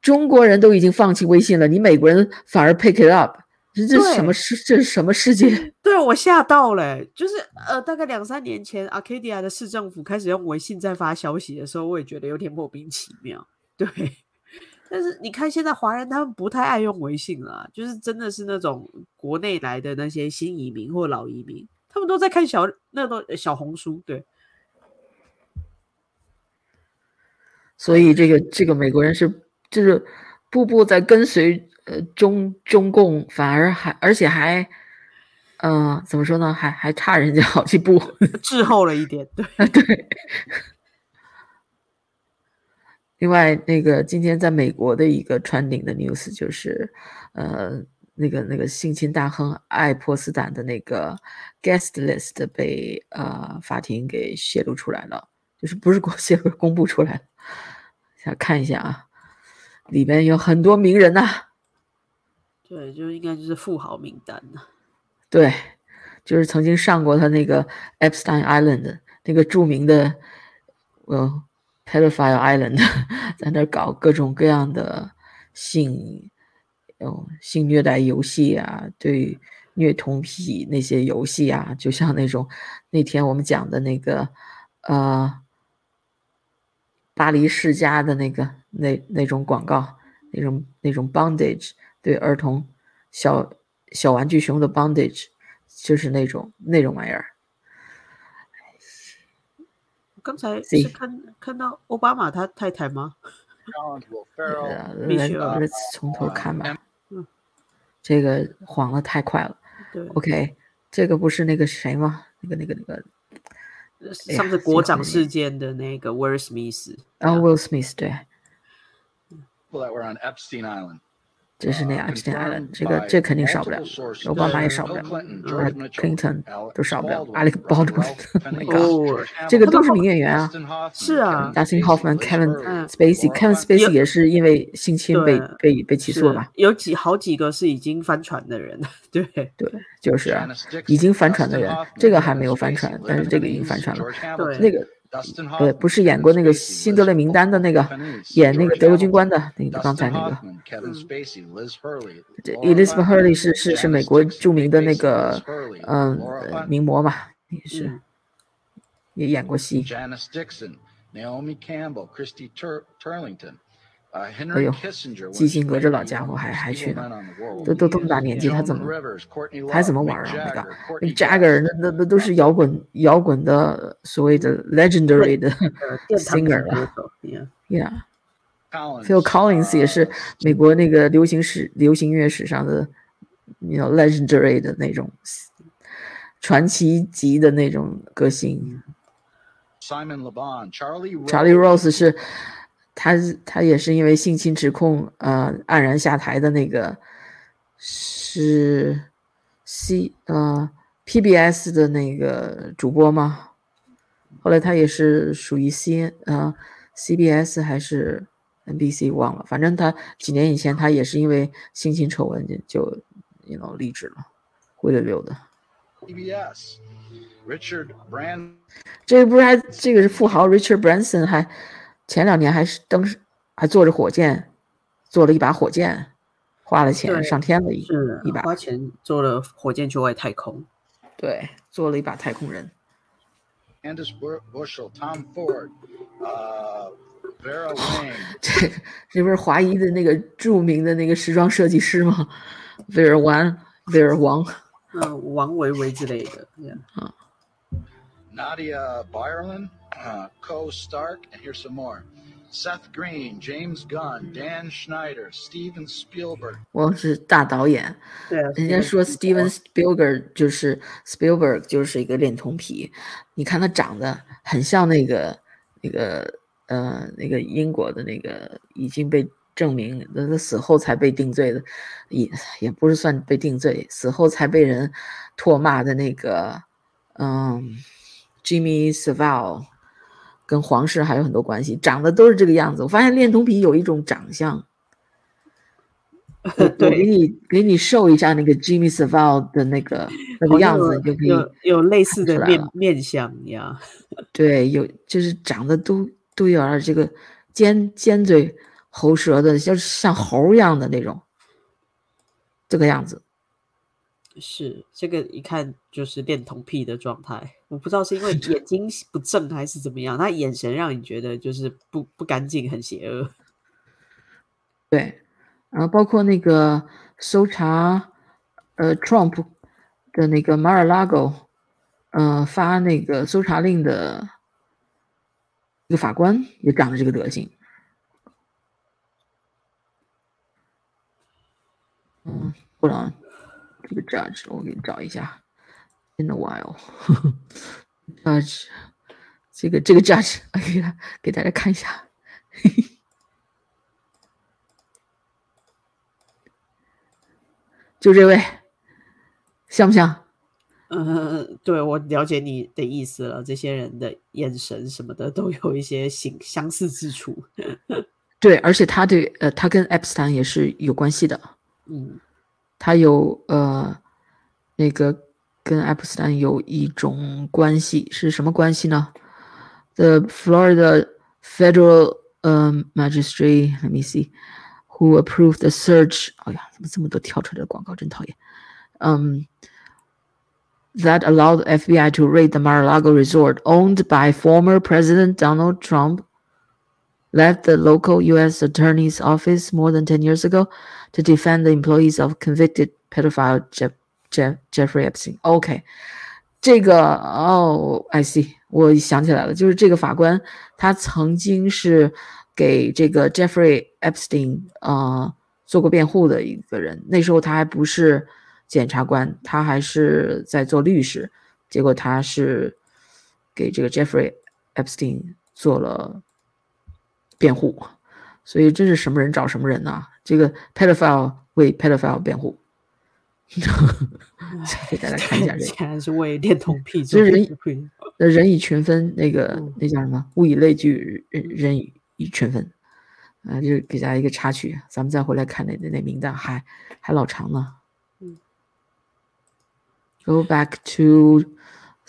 中国人都已经放弃微信了，你美国人反而 pick it up，这这是什么世？这是什么世界？对我吓到了，就是呃，大概两三年前，Arcadia 的市政府开始用微信在发消息的时候，我也觉得有点莫名其妙。对，但是你看现在华人他们不太爱用微信了，就是真的是那种国内来的那些新移民或老移民，他们都在看小那个小红书，对。所以这个这个美国人是就是步步在跟随呃中中共，反而还而且还，嗯，怎么说呢？还还差人家好几步，滞后了一点。对 对。另外，那个今天在美国的一个 trending 的 news 就是，呃，那个那个性侵大亨爱泼斯坦的那个 guest list 被呃法庭给泄露出来了，就是不是公 泄露公布出来了。想看一下啊，里边有很多名人呐。对，就应该就是富豪名单呐。对，就是曾经上过他那个 Epstein Island 那个著名的呃 pedophile island，在那搞各种各样的性哦性虐待游戏啊，对虐童癖那些游戏啊，就像那种那天我们讲的那个呃。巴黎世家的那个那那种广告，那种那种 bondage 对儿童小小玩具熊的 bondage，就是那种那种玩意儿。刚才是看看到奥巴马他太太吗？来，我从头看吧。嗯，这个黄的太快了。对，OK，这个不是那个谁吗？那个那个那个。上次国长事件的那个威尔史密斯，啊，Will Smith 对。这是那 Epstein Island，这个这肯定少不了，奥巴马也少不了，Clinton 都少不了，Alec Baldwin，这个都是名演员啊。是啊，Dustin Hoffman、Kevin Spacey，Kevin Spacey 也是因为性侵被被被起诉了嘛？有几好几个是已经翻船的人，对对，就是已经翻船的人，这个还没有翻船，但是这个已经翻船了。对，那个。对，不是演过那个辛德勒名单的那个，演那个德国军官的那个，刚才那个。这 Elizabeth Hurley 是是是美国著名的那个嗯名模嘛，也是也演过戏。哎呦，基辛格这老家伙还还去呢，都都这么大年纪，他怎么还怎么玩啊？那个那 Jagger 那那那都是摇滚摇滚的所谓的 legendary 的 singer 了，Yeah，Phil Collins 也是美国那个流行史流行乐史上的你 know legendary 的那种传奇级的那种歌星。Simon Le Bon，Charlie Rose 是。他他也是因为性侵指控，呃，黯然下台的那个是 C 呃 PBS 的那个主播吗？后来他也是属于 C 呃 CBS 还是 NBC 忘了，反正他几年以前他也是因为性侵丑闻就就 know 离职了，灰溜溜的。PBS Richard Branson，这个不是还这个是富豪 Richard Branson 还。前两年还是登，还坐着火箭，做了一把火箭，花了钱上天了，一一把花钱做了火箭去外太空，对，做了一把太空人。Andrew Bushel、Tom Ford、呃，Vera Wang，这这不是华裔的那个著名的那个时装设计师吗？Vera Wang，Vera 王，嗯，王维维之类的，啊。Nadia Byerlin。Uh, Co Stark, and here's some more. Seth Green, James Gunn, Dan Schneider, Steven Spielberg。我是大导演，对，人家说 Steven Spielberg 就是 Spielberg 就是一个恋童癖，你看他长得很像那个那个呃那个英国的那个已经被证明，那他死后才被定罪的，也也不是算被定罪，死后才被人唾骂的那个嗯 Jimmy Savile。跟皇室还有很多关系，长得都是这个样子。我发现恋童癖有一种长相，我我给你给你瘦一下那个 Jimmy Savile 的那个那个样子，你就可以有有类似的面面相呀。对，有就是长得都都有点这个尖尖嘴猴舌的，就是像猴一样的那种，这个样子。是这个一看就是恋童癖的状态，我不知道是因为 眼睛不正还是怎么样，他眼神让你觉得就是不不干净，很邪恶。对，然后包括那个搜查呃 Trump 的那个马尔拉狗，呃发那个搜查令的一个法官也长得这个德行。嗯，不能，这个 judge 我给你找一下，in a while judge，这个这个 judge 我给他给大家看一下。就这位，像不像？嗯，对我了解你的意思了。这些人的眼神什么的都有一些相相似之处。对，而且他对呃，他跟 Epstein 也是有关系的。嗯，他有呃，那个跟 Epstein 有一种关系，是什么关系呢？The Florida Federal um Magistrate，let me see，who approved the search。哎呀，怎么这么多跳出来的广告，真讨厌。嗯。that allowed the FBI to raid the Mar-a-Lago resort owned by former President Donald Trump left the local U.S. Attorney's Office more than 10 years ago to defend the employees of convicted pedophile Jeff, Jeff, Jeffrey Epstein. OK，这个哦，I see，我想起来了，就是这个法官他曾经是给这个 Jeffrey Epstein 呃做过辩护的一个人，那时候他还不是。检察官，他还是在做律师，结果他是给这个 Jeffrey Epstein 做了辩护，所以这是什么人找什么人呐？这个 pedophile 为 pedophile 辩护，给大家看一下这个，竟然是为恋童癖这是人以群分，那个那叫什么？物以类聚，人以群分，啊，就是给大家一个插曲，咱们再回来看那那那名单，还还老长呢。Go back to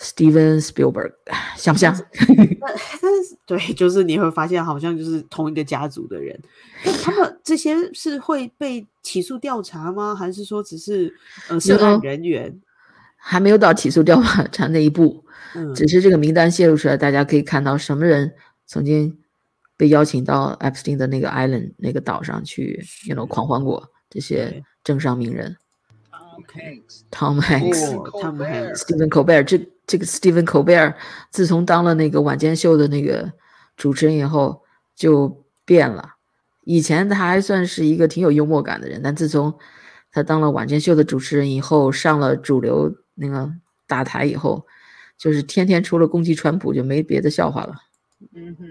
Steven Spielberg，像不像？但但是 对，就是你会发现好像就是同一个家族的人，那他们这些是会被起诉调查吗？还是说只是呃涉案人员？还没有到起诉调查 那一步，嗯，只是这个名单泄露出来，大家可以看到什么人曾经被邀请到 Epstein 的那个 island 那个岛上去，you know 狂欢过这些政商名人。Tom Hanks，哦，Tom Hanks，Stephen Colbert，这这个 Stephen Colbert 自从当了那个晚间秀的那个主持人以后就变了。以前他还算是一个挺有幽默感的人，但自从他当了晚间秀的主持人以后，上了主流那个大台以后，就是天天除了攻击川普就没别的笑话了。嗯哼，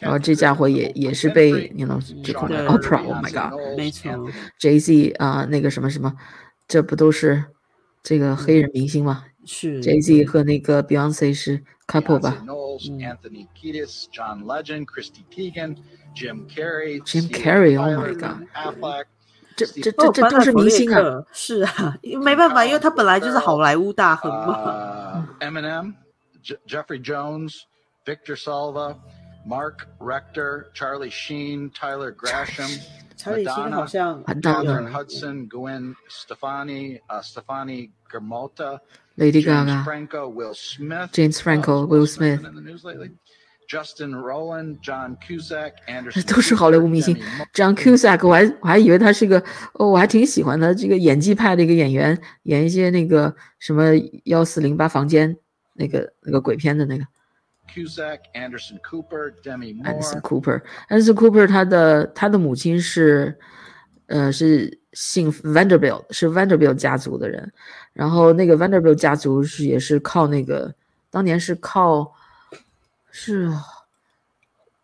然后这家伙也也是被你 know 指控对 Oprah，Oh my God，没错，Jay Z 啊、那个什么什么，这不都是这个黑人明星吗是？Jay Z 和那个 Beyonce 是 couple 吧 Knowles, Anthony Kiedis, John Legend, Christy Teigen, Jim Carrey, Jim Carrey，Oh my God. 这这哦这这都是明星啊！啊，是啊，没办法，因为他本来就是好莱坞大亨嘛。Uh, Eminem, Jeffrey Jones, Victor Salva, Mark Rector, Charlie Sheen, Tyler Grasham, 查理辛好 Madonna, 像完蛋 Catherine 了 Hudson, Gwen Stefani, uh, Stefani Germalta,，Lady James Gaga、Franco, Will Smith, James uh, Franco、Will Smith in the news lately? Justin Rowland, John Cusack, Anderson 都是好莱坞明星。John Cusack，我还我还以为他是个哦，我还挺喜欢他这个演技派的一个演员，演一些那个什么幺四零八房间那个那个鬼片的那个 Cusack, Anderson Cooper, Demi Anderson Cooper。Anderson Cooper 他的他的母亲是呃是姓 Vanderbilt，是 Vanderbilt 家族的人。然后那个 Vanderbilt 家族是也是靠那个当年是靠是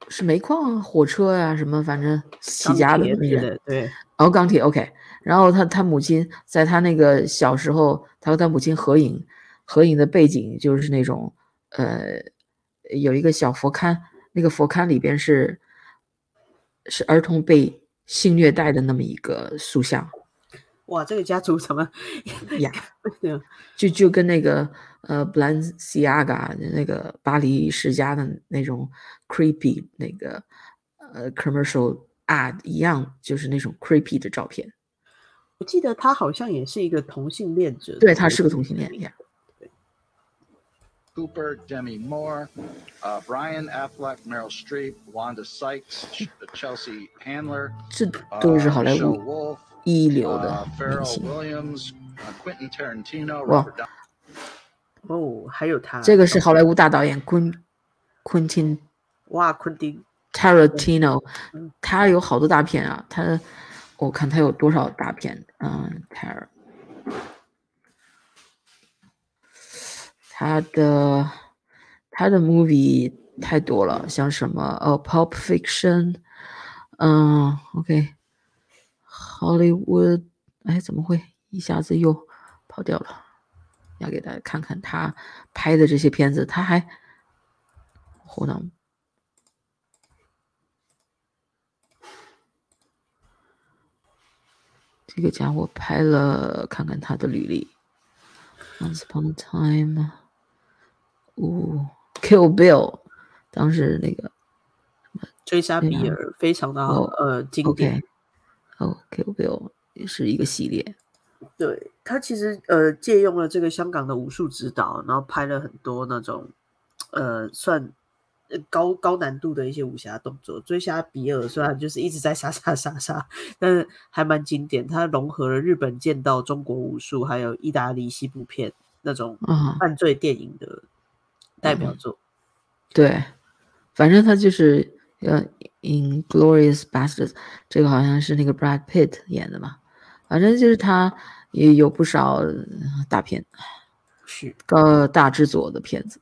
是煤矿啊、火车呀、什么，反正起家的那人。之类对，哦，钢铁 OK。然后他他母亲在他那个小时候，他和他母亲合影，合影的背景就是那种呃，有一个小佛龛，那个佛龛里边是是儿童被性虐待的那么一个塑像。哇，这个家族怎么呀？就就跟那个呃 Balenciaga 那个巴黎世家的那种 creepy 那个呃 commercial ad 一样，就是那种 creepy 的照片。我记得他好像也是一个同性恋者。对，他是个同性恋呀。Cooper, Demi Moore, uh, Brian Affleck, Meryl Streep, Wanda Sykes, Ch- Chelsea Handler, 这都是好莱坞 Wolf, 一流的 uh, 明星。Williams, uh, Quentin Tarantino, Robert Downey 哦，还有他这个是好莱坞大导演昆昆汀哇，昆汀 Tarantino，嗯他有好多大片啊，他我看他有多少大片？嗯，Tar，他的他的 movie 太多了，像什么哦 Pop Fiction，嗯，OK，Hollywood，哎，怎么会一下子又跑掉了？要给大家看看他拍的这些片子，他还，Hold on。这个家伙拍了，看看他的履历。Once upon a time，哦，Kill Bill，当时那个追杀比尔非常的好，哦呃，经典。哦，Kill Bill 也是一个系列。对他其实呃借用了这个香港的武术指导，然后拍了很多那种呃算呃高高难度的一些武侠动作。追杀比尔虽然就是一直在杀杀杀杀，但是还蛮经典。它融合了日本剑道、中国武术，还有意大利西部片那种啊犯罪电影的代表作。对，反正他就是呃，《Inglorious Bastards》，这个好像是那个 Brad Pitt 演的嘛。反正就是他也有不少呃大片，是高大制作的片子。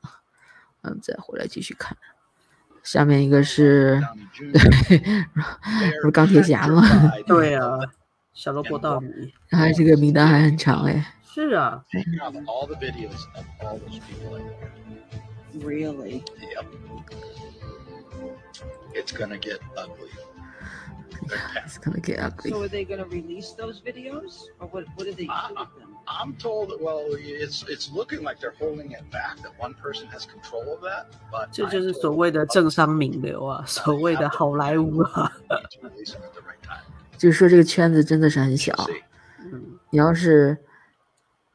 嗯，再回来继续看。下面一个是对，不是钢铁侠吗对啊，小萝卜道理还这个名单还很长哎。是啊 Take off all the videos of all those people in there. ，really。 Yep. It's gonna get ugly. They're It's gonna get ugly. So are they going to release those videos, or what? What are they Uh, doing with them? I'm told that well, it's it's looking like they're holding it back. That one person has control of that, but 这 I'm 就是 told 所谓的政商名流啊，所谓的好莱坞啊。 to release them at the right time. 就是说这个圈子真的是很小。 See, 嗯，你要是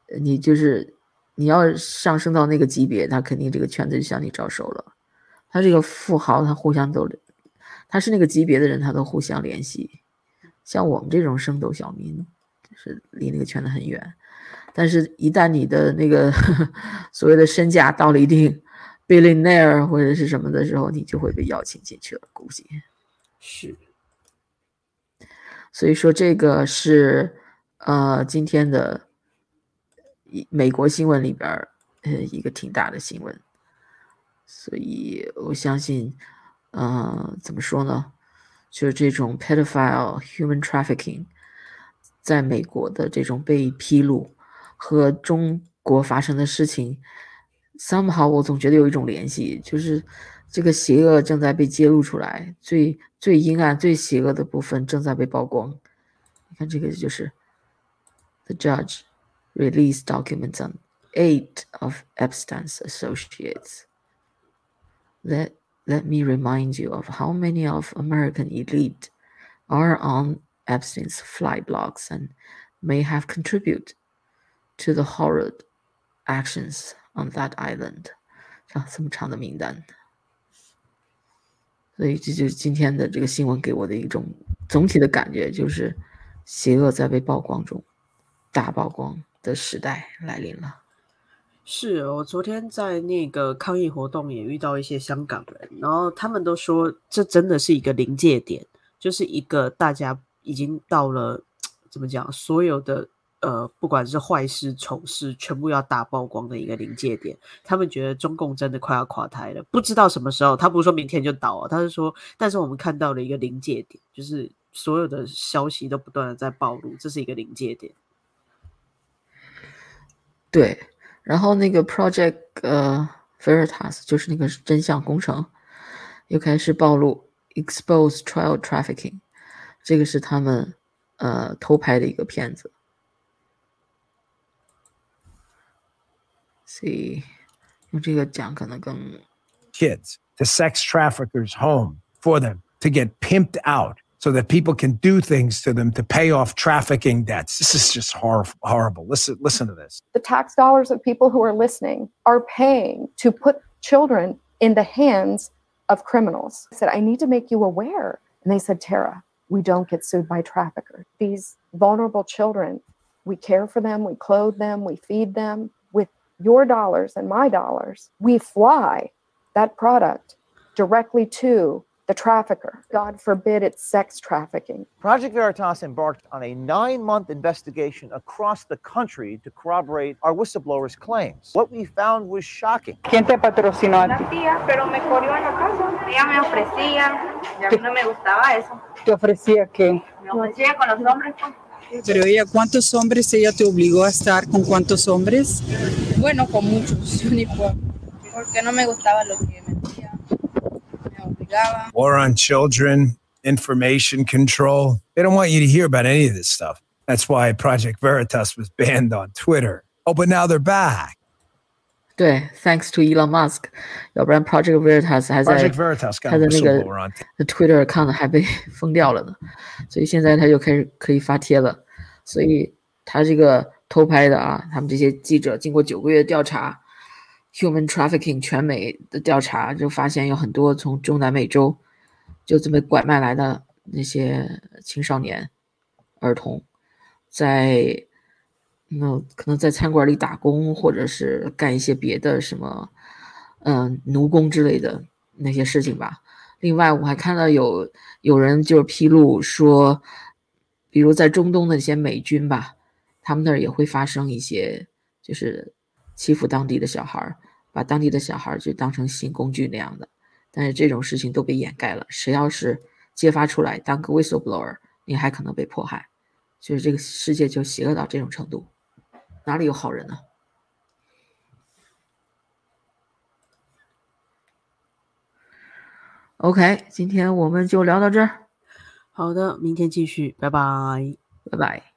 呃你就是 你要上升到那个级别，他肯定这个圈子就向你招手了。他这个富豪，他互相都，他是那个级别的人，他都互相联系。像我们这种升斗小民，就是离那个圈子很远。但是，一旦你的那个 所谓的身价到了一定 billionaire 或者是什么的时候，你就会被邀请进去了，估计。是所以说这个是呃今天的一美国新闻里边儿呃一个挺大的新闻，所以我相信，呃怎么说呢，就是这种 pedophile human trafficking 在美国的这种被披露和中国发生的事情，somehow 我总觉得有一种联系，就是这个邪恶正在被揭露出来，最最阴暗、最邪恶的部分正在被曝光。你看，这个就是 the judge released documents on eight of Epstein's associates. Let let me remind you of how many of American elite are on Epstein's flight logs and may have contributed to the horrid actions on that island. 啊，这么长的名单。所以这就是今天的这个新闻给我的一种总体的感觉，就是邪恶在被曝光中，大曝光 的时代来临了。是，我昨天在那个抗议活动也遇到一些香港人，然后他们都说这真的是一个临界点，就是一个大家已经到了怎么讲，所有的呃不管是坏事丑事，全部要大曝光的一个临界点。他们觉得中共真的快要垮台了，不知道什么时候。他不是说明天就倒哦，他是说，但是我们看到了一个临界点，就是所有的消息都不断的在暴露，这是一个临界点。对，然后那个 Project 呃 Veritas 就是那个真相工程，又开始暴露 expose trial trafficking， 这个是他们呃偷拍的一个片子。所以用这个讲可能更 kids to sex traffickers home for them to get pimped out so that people can do things to them to pay off trafficking debts. This is just hor- horrible. Listen, listen to this. The tax dollars of people who are listening are paying to put children in the hands of criminals. I said, I need to make you aware. And they said, Tara, we don't get sued by traffickers. These vulnerable children, we care for them, we clothe them, we feed them with your dollars and my dollars. We fly that product directly to the trafficker. God forbid it's sex trafficking. Project Veritas embarked on a nine month investigation across the country to corroborate our whistleblowers' claims. What we found was shocking. ¿Quién te patrocinó a Una ti? tía, pero me corrió en la casa. Ella me ofrecía, y a mí no me gustaba eso. ¿Te ofrecía qué? Me ofrecía con los hombres. Pero ella, ¿cuántos hombres ella te obligó a estar con cuántos hombres? Bueno, con muchos, por- porque no me gustaba lo que me decía. Me obligaba War on children, information control. They don't want you to hear about any of this stuff. That's why Project Veritas was banned on Twitter. Oh, but now they're back. 对，thanks to Elon Musk，要不然 Project Veritas 还在 Project Veritas got 他 a 的那个 whistleblower on. 的 Twitter account 还被封掉了呢，所以现在他就开始可以发帖了。所以他这个偷拍的啊，他们这些记者经过九个月调查 ，human trafficking 全美的调查，就发现有很多从中南美洲就这么拐卖来的那些青少年、儿童，在那可能在餐馆里打工，或者是干一些别的什么，嗯，奴工之类的那些事情吧。另外，我还看到有有人就是披露说，比如在中东的那些美军吧，他们那儿也会发生一些就是欺负当地的小孩儿，把当地的小孩就当成性工具那样的。但是这种事情都被掩盖了，谁要是揭发出来当个 whistleblower，你还可能被迫害。就是这个世界就邪恶到这种程度，哪里有好人呢？OK，今天我们就聊到这儿，好的，明天继续，拜拜。拜拜。